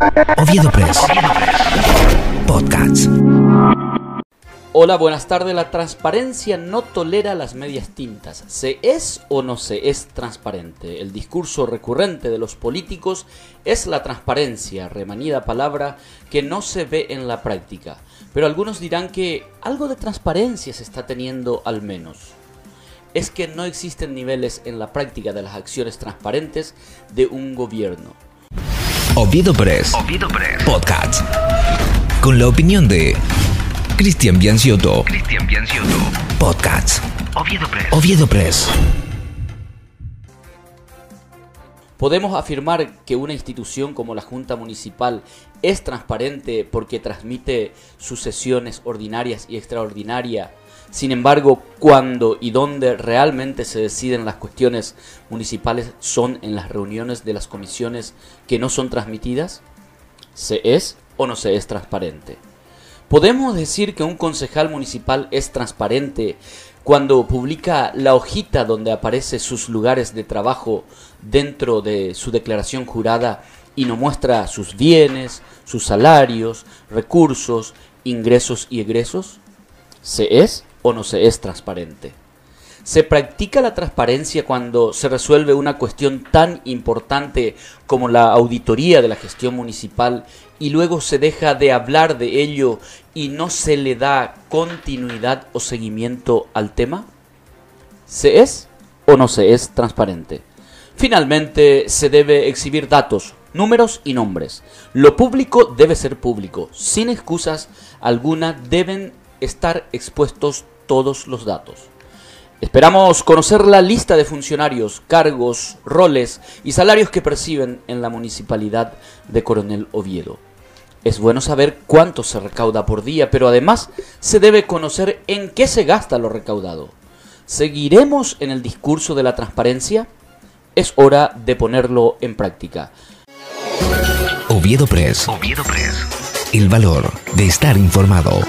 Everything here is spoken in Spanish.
Oviedo Press. Podcast. Hola, buenas tardes. La transparencia no tolera las medias tintas. ¿Se es o no se es transparente? El discurso recurrente de los políticos es la transparencia, remanida palabra que no se ve en la práctica. Pero algunos dirán que algo de transparencia se está teniendo al menos. Es que no existen niveles en la práctica de las acciones transparentes de un gobierno. Oviedo Press. Oviedo Press. Podcast. Con la opinión de Cristian Bianciotto. Cristian Bianciotto. Podcast. Oviedo Press. Oviedo Press. Podemos afirmar que una institución como la Junta Municipal es transparente porque transmite sus sesiones ordinarias y extraordinarias. Sin embargo, cuando y dónde realmente se deciden las cuestiones municipales son en las reuniones de las comisiones que no son transmitidas. ¿Se es o no se es transparente? ¿Podemos decir que un concejal municipal es transparente cuando publica la hojita donde aparece sus lugares de trabajo dentro de su declaración jurada y no muestra sus bienes, sus salarios, recursos, ingresos y egresos? ¿Se es o no se es transparente? ¿Se practica la transparencia cuando se resuelve una cuestión tan importante como la auditoría de la gestión municipal y luego se deja de hablar de ello y no se le da continuidad o seguimiento al tema? ¿Se es o no se es transparente? Finalmente, se debe exhibir datos, números y nombres. Lo público debe ser público. Sin excusas alguna deben estar expuestos todos los datos. Esperamos conocer la lista de funcionarios, cargos, roles y salarios que perciben en la municipalidad de Coronel Oviedo. Es bueno saber cuánto se recauda por día, pero además se debe conocer en qué se gasta lo recaudado. ¿Seguiremos en el discurso de la transparencia? Es hora de ponerlo en práctica. Oviedo Press. Oviedo Press. El valor de estar informado.